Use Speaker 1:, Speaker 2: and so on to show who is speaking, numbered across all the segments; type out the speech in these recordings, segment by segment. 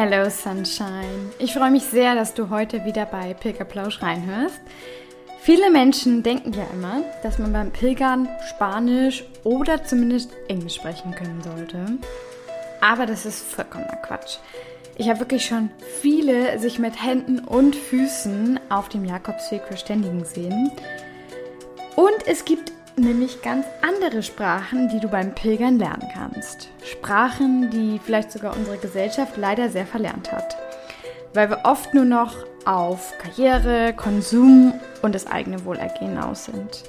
Speaker 1: Hello Sunshine. Ich freue mich sehr, dass du heute wieder bei Pilgerplausch reinhörst. Viele Menschen denken ja immer, dass man beim Pilgern Spanisch oder zumindest Englisch sprechen können sollte. Aber das ist vollkommener Quatsch. Ich habe wirklich schon viele sich mit Händen und Füßen auf dem Jakobsweg verständigen sehen. Und es gibt nämlich ganz andere Sprachen, die du beim Pilgern lernen kannst. Sprachen, die vielleicht sogar unsere Gesellschaft leider sehr verlernt hat. Weil wir oft nur noch auf Karriere, Konsum und das eigene Wohlergehen aus sind.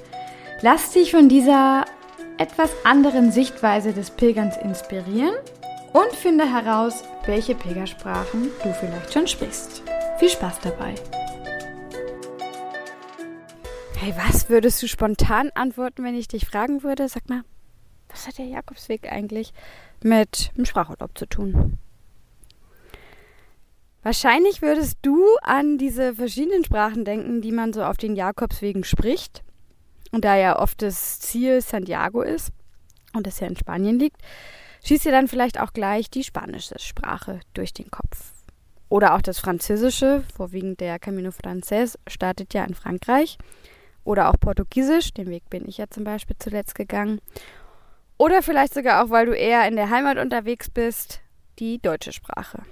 Speaker 1: Lass dich von dieser etwas anderen Sichtweise des Pilgerns inspirieren und finde heraus, welche Pilgersprachen du vielleicht schon sprichst. Viel Spaß dabei! Hey, was würdest du spontan antworten, wenn ich dich fragen würde? Sag mal, was hat der Jakobsweg eigentlich mit dem Sprachurlaub zu tun? Wahrscheinlich würdest du an diese verschiedenen Sprachen denken, die man so auf den Jakobswegen spricht. Und da ja oft das Ziel Santiago ist und das ja in Spanien liegt, schießt dir dann vielleicht auch gleich die spanische Sprache durch den Kopf. Oder auch das Französische, vorwiegend der Camino Frances startet ja in Frankreich oder auch Portugiesisch, den Weg bin ich ja zum Beispiel zuletzt gegangen. Oder vielleicht sogar auch, weil du eher in der Heimat unterwegs bist, die deutsche Sprache.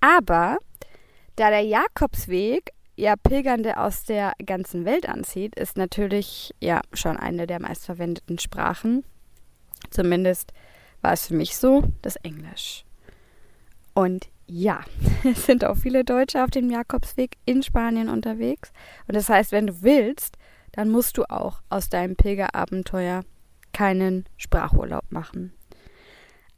Speaker 1: Aber da der Jakobsweg ja Pilgernde aus der ganzen Welt anzieht, ist natürlich ja schon eine der meistverwendeten Sprachen. Zumindest war es für mich so, das Englisch. Und ja, es sind auch viele Deutsche auf dem Jakobsweg in Spanien unterwegs. Und das heißt, wenn du willst, dann musst du auch aus deinem Pilgerabenteuer keinen Sprachurlaub machen.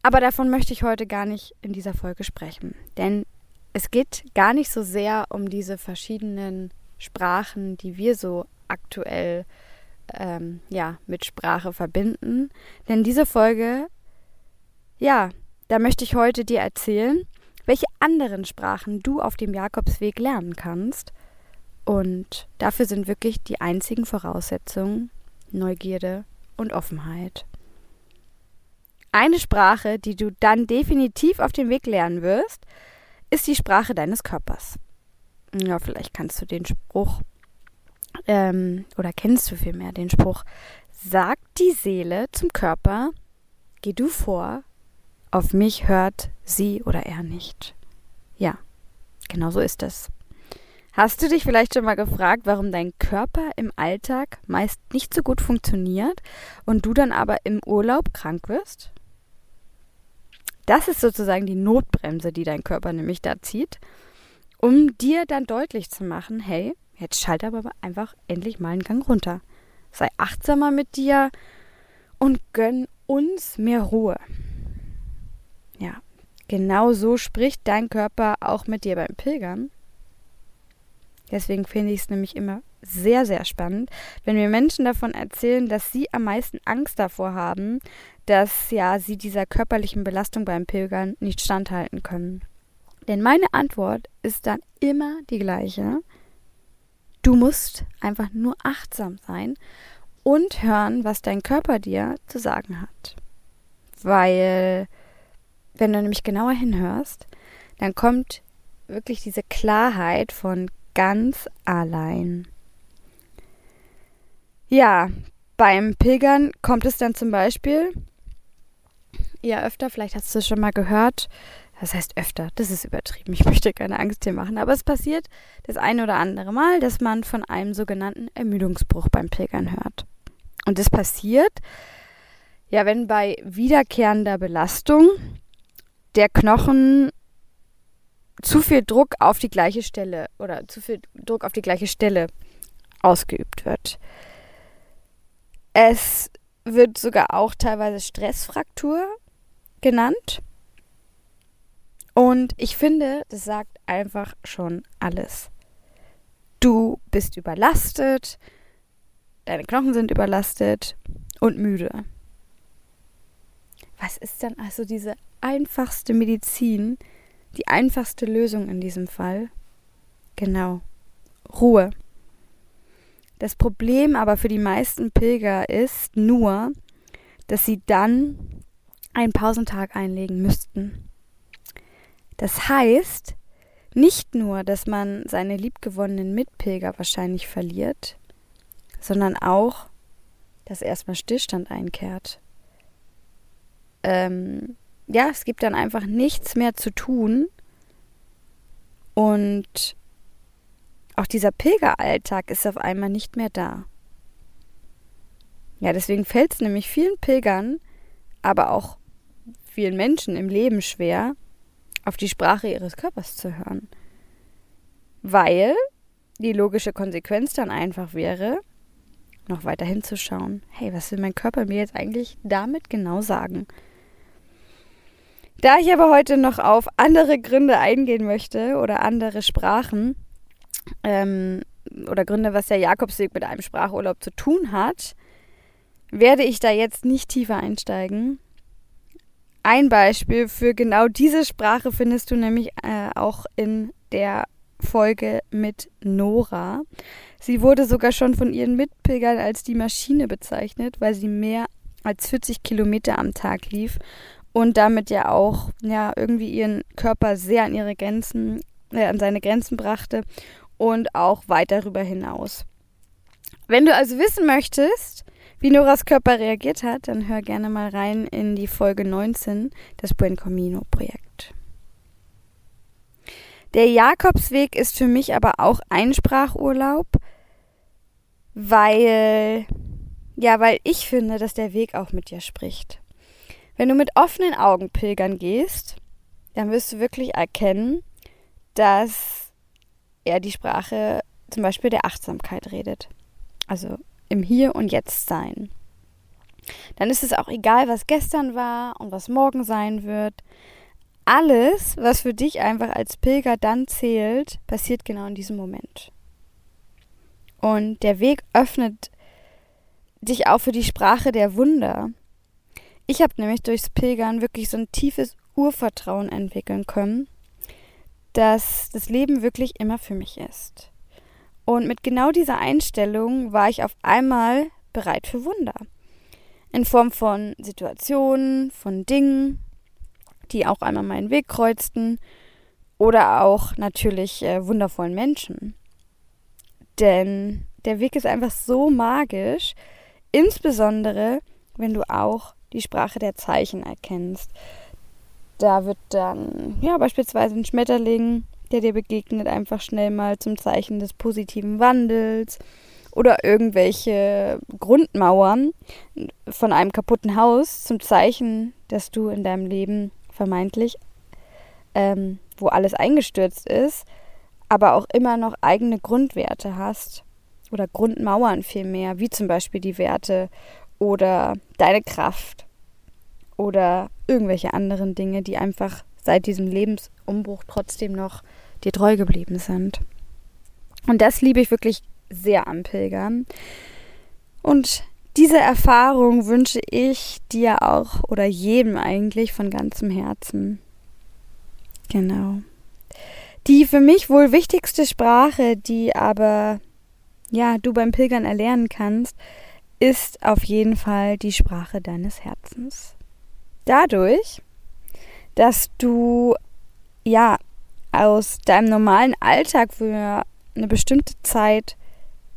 Speaker 1: Aber davon möchte ich heute gar nicht in dieser Folge sprechen. Denn es geht gar nicht so sehr um diese verschiedenen Sprachen, die wir so aktuell ähm, ja, mit Sprache verbinden. Denn diese Folge, ja, da möchte ich heute dir erzählen, welche anderen Sprachen du auf dem Jakobsweg lernen kannst. Und dafür sind wirklich die einzigen Voraussetzungen Neugierde und Offenheit. Eine Sprache, die du dann definitiv auf dem Weg lernen wirst, ist die Sprache deines Körpers. Ja, vielleicht kannst du den Spruch ähm, oder kennst du vielmehr den Spruch, sagt die Seele zum Körper, geh du vor, auf mich hört sie oder er nicht. Ja, genau so ist es. Hast du dich vielleicht schon mal gefragt, warum dein Körper im Alltag meist nicht so gut funktioniert und du dann aber im Urlaub krank wirst? Das ist sozusagen die Notbremse, die dein Körper nämlich da zieht, um dir dann deutlich zu machen, hey, jetzt schalte aber einfach endlich mal einen Gang runter. Sei achtsamer mit dir und gönn uns mehr Ruhe. Genau so spricht dein Körper auch mit dir beim Pilgern. Deswegen finde ich es nämlich immer sehr, sehr spannend, wenn mir Menschen davon erzählen, dass sie am meisten Angst davor haben, dass ja sie dieser körperlichen Belastung beim Pilgern nicht standhalten können. Denn meine Antwort ist dann immer die gleiche. Du musst einfach nur achtsam sein und hören, was dein Körper dir zu sagen hat. Weil wenn du nämlich genauer hinhörst, dann kommt wirklich diese Klarheit von ganz allein. Ja, beim Pilgern kommt es dann zum Beispiel, ja öfter, vielleicht hast du es schon mal gehört, das heißt öfter, das ist übertrieben, ich möchte keine Angst hier machen, aber es passiert das eine oder andere Mal, dass man von einem sogenannten Ermüdungsbruch beim Pilgern hört. Und das passiert, ja, wenn bei wiederkehrender Belastung der Knochen zu viel Druck auf die gleiche Stelle oder zu viel Druck auf die gleiche Stelle ausgeübt wird. Es wird sogar auch teilweise Stressfraktur genannt. Und ich finde, das sagt einfach schon alles. Du bist überlastet, deine Knochen sind überlastet und müde. Was ist dann also diese einfachste Medizin, die einfachste Lösung in diesem Fall? Genau, Ruhe. Das Problem aber für die meisten Pilger ist nur, dass sie dann einen Pausentag einlegen müssten. Das heißt, nicht nur, dass man seine liebgewonnenen Mitpilger wahrscheinlich verliert, sondern auch, dass erstmal Stillstand einkehrt. Ähm, ja, es gibt dann einfach nichts mehr zu tun und auch dieser Pilgeralltag ist auf einmal nicht mehr da. Ja, deswegen fällt es nämlich vielen Pilgern, aber auch vielen Menschen im Leben schwer, auf die Sprache ihres Körpers zu hören. Weil die logische Konsequenz dann einfach wäre, noch weiter hinzuschauen. Hey, was will mein Körper mir jetzt eigentlich damit genau sagen? Da ich aber heute noch auf andere Gründe eingehen möchte oder andere Sprachen ähm, oder Gründe, was der Jakobsweg mit einem Sprachurlaub zu tun hat, werde ich da jetzt nicht tiefer einsteigen. Ein Beispiel für genau diese Sprache findest du nämlich äh, auch in der Folge mit Nora. Sie wurde sogar schon von ihren Mitpilgern als die Maschine bezeichnet, weil sie mehr als 40 Kilometer am Tag lief und damit ja auch ja irgendwie ihren Körper sehr an ihre Grenzen, äh, an seine Grenzen brachte und auch weit darüber hinaus. Wenn du also wissen möchtest, wie Noras Körper reagiert hat, dann hör gerne mal rein in die Folge 19, das Buen Comino Projekt. Der Jakobsweg ist für mich aber auch ein Sprachurlaub, weil, ja, weil ich finde, dass der Weg auch mit dir spricht. Wenn du mit offenen Augen pilgern gehst, dann wirst du wirklich erkennen, dass er die Sprache zum Beispiel der Achtsamkeit redet. Also im Hier und Jetzt sein. Dann ist es auch egal, was gestern war und was morgen sein wird alles, was für dich einfach als Pilger dann zählt, passiert genau in diesem Moment. Und der Weg öffnet dich auch für die Sprache der Wunder. Ich habe nämlich durchs Pilgern wirklich so ein tiefes Urvertrauen entwickeln können, dass das Leben wirklich immer für mich ist. Und mit genau dieser Einstellung war ich auf einmal bereit für Wunder. In Form von Situationen, von Dingen, die auch einmal meinen Weg kreuzten oder auch natürlich äh, wundervollen Menschen. Denn der Weg ist einfach so magisch, insbesondere wenn du auch die Sprache der Zeichen erkennst. Da wird dann, ja, beispielsweise ein Schmetterling, der dir begegnet, einfach schnell mal zum Zeichen des positiven Wandels oder irgendwelche Grundmauern von einem kaputten Haus zum Zeichen, dass du in deinem Leben vermeintlich, ähm, wo alles eingestürzt ist, aber auch immer noch eigene Grundwerte hast oder Grundmauern vielmehr, wie zum Beispiel die Werte oder deine Kraft oder irgendwelche anderen Dinge, die einfach seit diesem Lebensumbruch trotzdem noch dir treu geblieben sind. Und das liebe ich wirklich sehr am Pilgern. Und diese Erfahrung wünsche ich dir auch oder jedem eigentlich von ganzem Herzen. Genau. Die für mich wohl wichtigste Sprache, die aber ja, du beim Pilgern erlernen kannst, ist auf jeden Fall die Sprache deines Herzens. Dadurch, dass du ja aus deinem normalen Alltag für eine bestimmte Zeit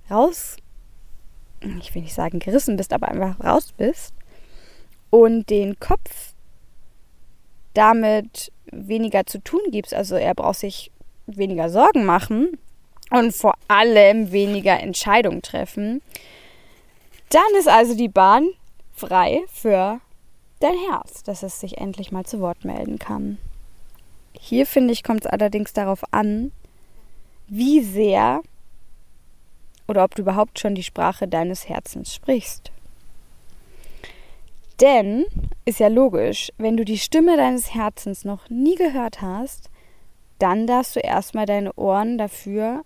Speaker 1: raus ich will nicht sagen gerissen bist, aber einfach raus bist und den Kopf damit weniger zu tun gibst. Also er braucht sich weniger Sorgen machen und vor allem weniger Entscheidungen treffen. Dann ist also die Bahn frei für dein Herz, dass es sich endlich mal zu Wort melden kann. Hier finde ich, kommt es allerdings darauf an, wie sehr oder ob du überhaupt schon die Sprache deines Herzens sprichst. Denn ist ja logisch, wenn du die Stimme deines Herzens noch nie gehört hast, dann darfst du erstmal deine Ohren dafür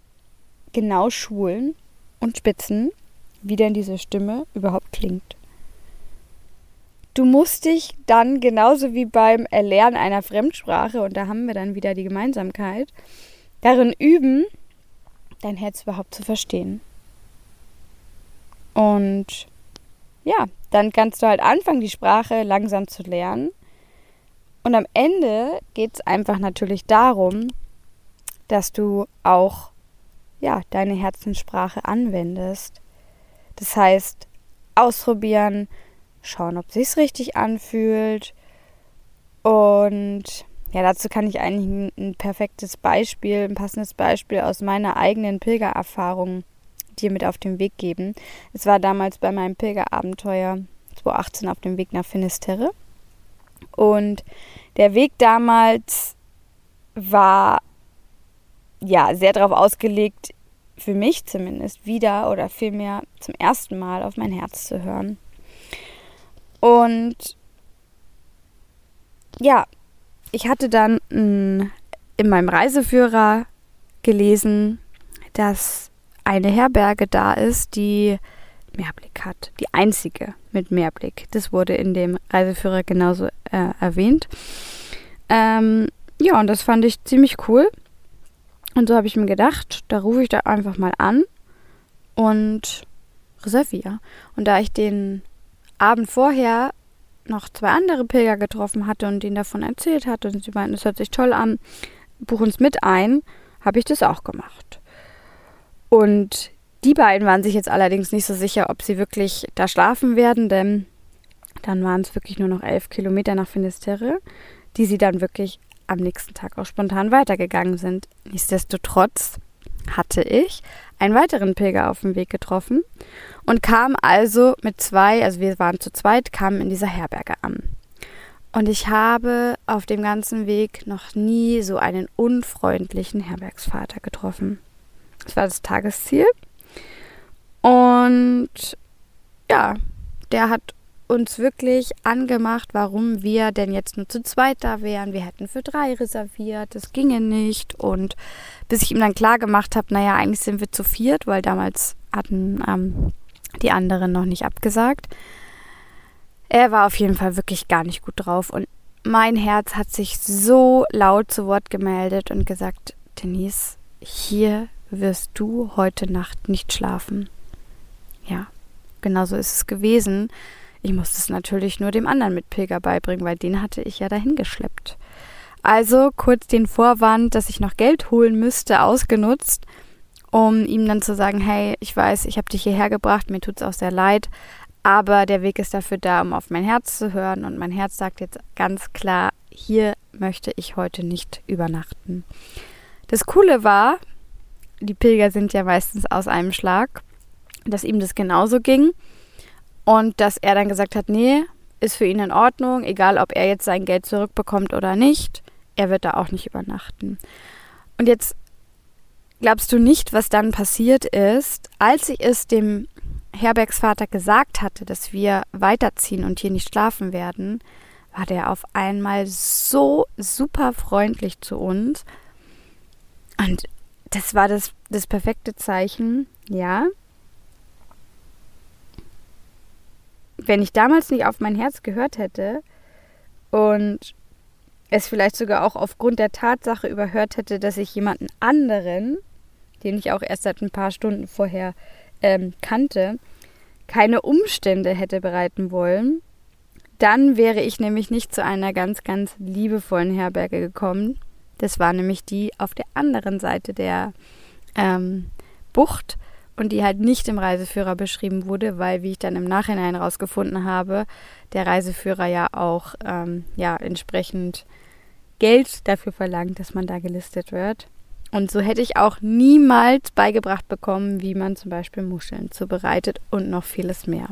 Speaker 1: genau schulen und spitzen, wie denn diese Stimme überhaupt klingt. Du musst dich dann genauso wie beim Erlernen einer Fremdsprache, und da haben wir dann wieder die Gemeinsamkeit, darin üben, dein Herz überhaupt zu verstehen. Und ja, dann kannst du halt anfangen, die Sprache langsam zu lernen. Und am Ende geht es einfach natürlich darum, dass du auch ja, deine Herzenssprache anwendest. Das heißt, ausprobieren, schauen, ob sich's richtig anfühlt. Und ja, dazu kann ich eigentlich ein, ein perfektes Beispiel, ein passendes Beispiel aus meiner eigenen Pilgererfahrung dir mit auf den Weg geben. Es war damals bei meinem Pilgerabenteuer 2018 auf dem Weg nach Finisterre. Und der Weg damals war ja sehr darauf ausgelegt, für mich zumindest wieder oder vielmehr zum ersten Mal auf mein Herz zu hören. Und ja, ich hatte dann in meinem Reiseführer gelesen, dass eine Herberge da ist, die Mehrblick hat. Die einzige mit Mehrblick. Das wurde in dem Reiseführer genauso äh, erwähnt. Ähm, ja, und das fand ich ziemlich cool. Und so habe ich mir gedacht, da rufe ich da einfach mal an und reserviere. Und da ich den Abend vorher noch zwei andere Pilger getroffen hatte und ihnen davon erzählt hatte und sie meinten, es hört sich toll an, buch uns mit ein, habe ich das auch gemacht. Und die beiden waren sich jetzt allerdings nicht so sicher, ob sie wirklich da schlafen werden, denn dann waren es wirklich nur noch elf Kilometer nach Finisterre, die sie dann wirklich am nächsten Tag auch spontan weitergegangen sind. Nichtsdestotrotz hatte ich einen weiteren Pilger auf dem Weg getroffen und kam also mit zwei, also wir waren zu zweit, kamen in dieser Herberge an. Und ich habe auf dem ganzen Weg noch nie so einen unfreundlichen Herbergsvater getroffen. Das war das Tagesziel. Und ja, der hat uns wirklich angemacht, warum wir denn jetzt nur zu zweit da wären. Wir hätten für drei reserviert, das ginge nicht. Und bis ich ihm dann klar gemacht habe, naja, eigentlich sind wir zu viert, weil damals hatten ähm, die anderen noch nicht abgesagt. Er war auf jeden Fall wirklich gar nicht gut drauf und mein Herz hat sich so laut zu Wort gemeldet und gesagt, Denise, hier wirst du heute Nacht nicht schlafen. Ja, genau so ist es gewesen. Ich musste es natürlich nur dem anderen Mitpilger beibringen, weil den hatte ich ja dahin geschleppt. Also kurz den Vorwand, dass ich noch Geld holen müsste, ausgenutzt, um ihm dann zu sagen, hey, ich weiß, ich habe dich hierher gebracht, mir tut es auch sehr leid, aber der Weg ist dafür da, um auf mein Herz zu hören und mein Herz sagt jetzt ganz klar, hier möchte ich heute nicht übernachten. Das Coole war, die Pilger sind ja meistens aus einem Schlag, dass ihm das genauso ging und dass er dann gesagt hat, nee, ist für ihn in Ordnung, egal ob er jetzt sein Geld zurückbekommt oder nicht, er wird da auch nicht übernachten. Und jetzt glaubst du nicht, was dann passiert ist, als ich es dem Herbergsvater gesagt hatte, dass wir weiterziehen und hier nicht schlafen werden, war der auf einmal so super freundlich zu uns. Und das war das, das perfekte Zeichen, ja. Wenn ich damals nicht auf mein Herz gehört hätte und es vielleicht sogar auch aufgrund der Tatsache überhört hätte, dass ich jemanden anderen, den ich auch erst seit ein paar Stunden vorher ähm, kannte, keine Umstände hätte bereiten wollen, dann wäre ich nämlich nicht zu einer ganz, ganz liebevollen Herberge gekommen, das war nämlich die auf der anderen Seite der ähm, Bucht und die halt nicht im Reiseführer beschrieben wurde, weil, wie ich dann im Nachhinein herausgefunden habe, der Reiseführer ja auch ähm, ja, entsprechend Geld dafür verlangt, dass man da gelistet wird. Und so hätte ich auch niemals beigebracht bekommen, wie man zum Beispiel Muscheln zubereitet und noch vieles mehr.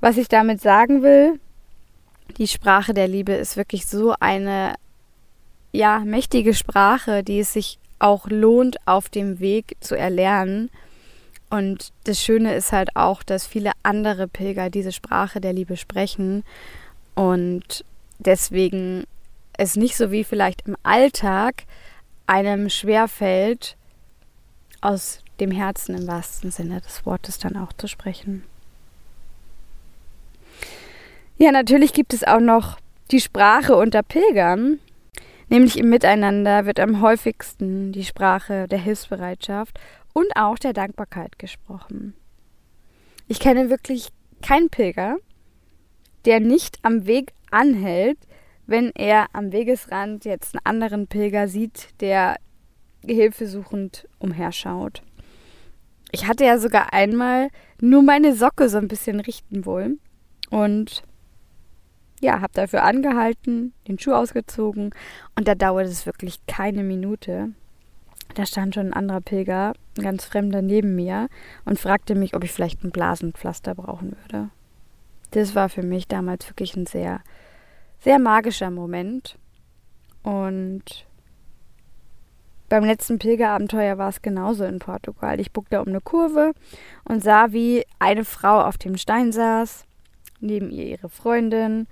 Speaker 1: Was ich damit sagen will, die Sprache der Liebe ist wirklich so eine ja, mächtige Sprache, die es sich auch lohnt, auf dem Weg zu erlernen. Und das Schöne ist halt auch, dass viele andere Pilger diese Sprache der Liebe sprechen und deswegen es nicht so wie vielleicht im Alltag einem schwerfällt, aus dem Herzen im wahrsten Sinne des Wortes dann auch zu sprechen. Ja, natürlich gibt es auch noch die Sprache unter Pilgern. Nämlich im Miteinander wird am häufigsten die Sprache der Hilfsbereitschaft und auch der Dankbarkeit gesprochen. Ich kenne wirklich keinen Pilger, der nicht am Weg anhält, wenn er am Wegesrand jetzt einen anderen Pilger sieht, der hilfesuchend umherschaut. Ich hatte ja sogar einmal nur meine Socke so ein bisschen richten wollen und ja, habe dafür angehalten, den Schuh ausgezogen und da dauerte es wirklich keine Minute. Da stand schon ein anderer Pilger, ein ganz fremder neben mir und fragte mich, ob ich vielleicht ein Blasenpflaster brauchen würde. Das war für mich damals wirklich ein sehr, sehr magischer Moment. Und beim letzten Pilgerabenteuer war es genauso in Portugal. Ich buckte um eine Kurve und sah, wie eine Frau auf dem Stein saß, neben ihr ihre Freundin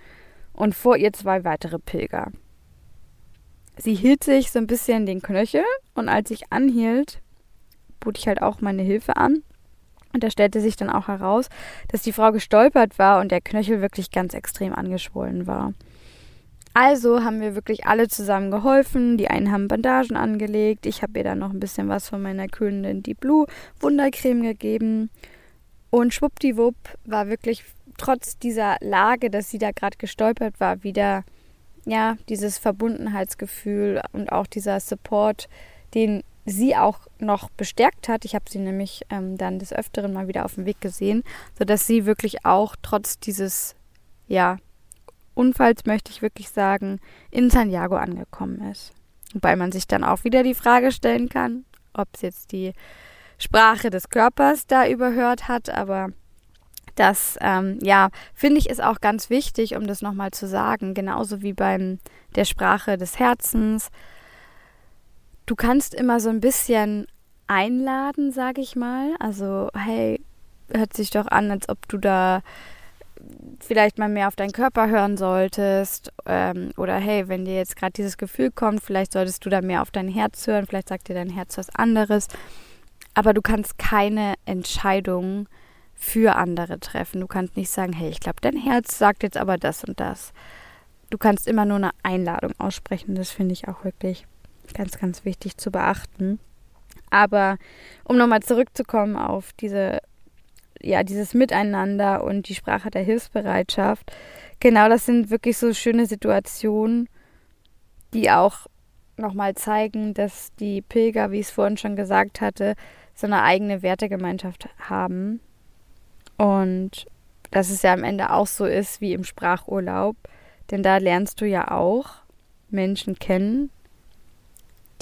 Speaker 1: und vor ihr zwei weitere Pilger. Sie hielt sich so ein bisschen den Knöchel und als ich anhielt, bot ich halt auch meine Hilfe an. Und da stellte sich dann auch heraus, dass die Frau gestolpert war und der Knöchel wirklich ganz extrem angeschwollen war. Also haben wir wirklich alle zusammen geholfen. Die einen haben Bandagen angelegt. Ich habe ihr dann noch ein bisschen was von meiner kühlenden Deep Blue Wundercreme gegeben. Und schwuppdiwupp war wirklich trotz dieser Lage, dass sie da gerade gestolpert war, wieder ja dieses Verbundenheitsgefühl und auch dieser Support, den sie auch noch bestärkt hat. Ich habe sie nämlich ähm, dann des Öfteren mal wieder auf dem Weg gesehen, sodass sie wirklich auch trotz dieses ja Unfalls möchte ich wirklich sagen, in Santiago angekommen ist. Wobei man sich dann auch wieder die Frage stellen kann, ob es jetzt die Sprache des Körpers da überhört hat, aber das, ähm, ja, finde ich, ist auch ganz wichtig, um das nochmal zu sagen, genauso wie beim der Sprache des Herzens. Du kannst immer so ein bisschen einladen, sage ich mal. Also, hey, hört sich doch an, als ob du da vielleicht mal mehr auf deinen Körper hören solltest. Ähm, oder hey, wenn dir jetzt gerade dieses Gefühl kommt, vielleicht solltest du da mehr auf dein Herz hören. Vielleicht sagt dir dein Herz was anderes. Aber du kannst keine Entscheidung für andere treffen. Du kannst nicht sagen, hey, ich glaube, dein Herz sagt jetzt aber das und das. Du kannst immer nur eine Einladung aussprechen. Das finde ich auch wirklich ganz, ganz wichtig zu beachten. Aber um nochmal zurückzukommen auf diese, ja, dieses Miteinander und die Sprache der Hilfsbereitschaft, genau das sind wirklich so schöne Situationen, die auch nochmal zeigen, dass die Pilger, wie ich es vorhin schon gesagt hatte, so eine eigene Wertegemeinschaft haben und dass es ja am Ende auch so ist wie im Sprachurlaub, denn da lernst du ja auch Menschen kennen,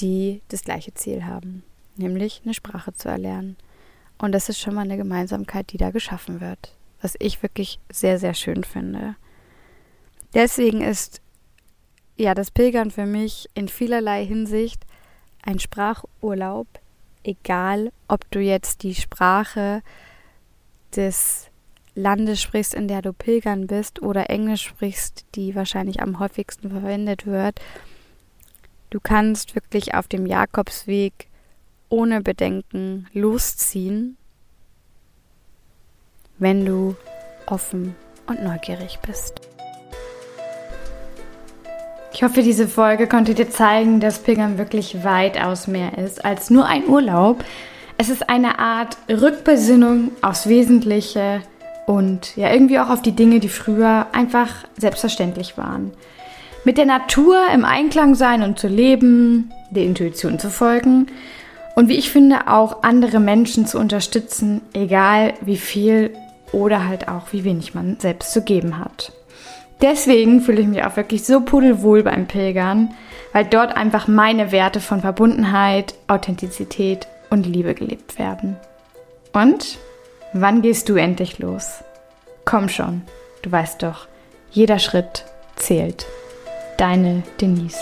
Speaker 1: die das gleiche Ziel haben, nämlich eine Sprache zu erlernen. Und das ist schon mal eine Gemeinsamkeit, die da geschaffen wird, was ich wirklich sehr, sehr schön finde. Deswegen ist ja das Pilgern für mich in vielerlei Hinsicht ein Sprachurlaub, egal ob du jetzt die Sprache des Landes sprichst, in der du pilgern bist, oder Englisch sprichst, die wahrscheinlich am häufigsten verwendet wird. Du kannst wirklich auf dem Jakobsweg ohne Bedenken losziehen, wenn du offen und neugierig bist. Ich hoffe, diese Folge konnte dir zeigen, dass Pilgern wirklich weitaus mehr ist als nur ein Urlaub, es ist eine Art Rückbesinnung aufs Wesentliche und ja irgendwie auch auf die Dinge, die früher einfach selbstverständlich waren. Mit der Natur im Einklang sein und zu leben, der Intuition zu folgen und wie ich finde auch andere Menschen zu unterstützen, egal wie viel oder halt auch wie wenig man selbst zu geben hat. Deswegen fühle ich mich auch wirklich so pudelwohl beim Pilgern, weil dort einfach meine Werte von Verbundenheit, Authentizität und Liebe gelebt werden. Und wann gehst du endlich los? Komm schon, du weißt doch, jeder Schritt zählt. Deine Denise.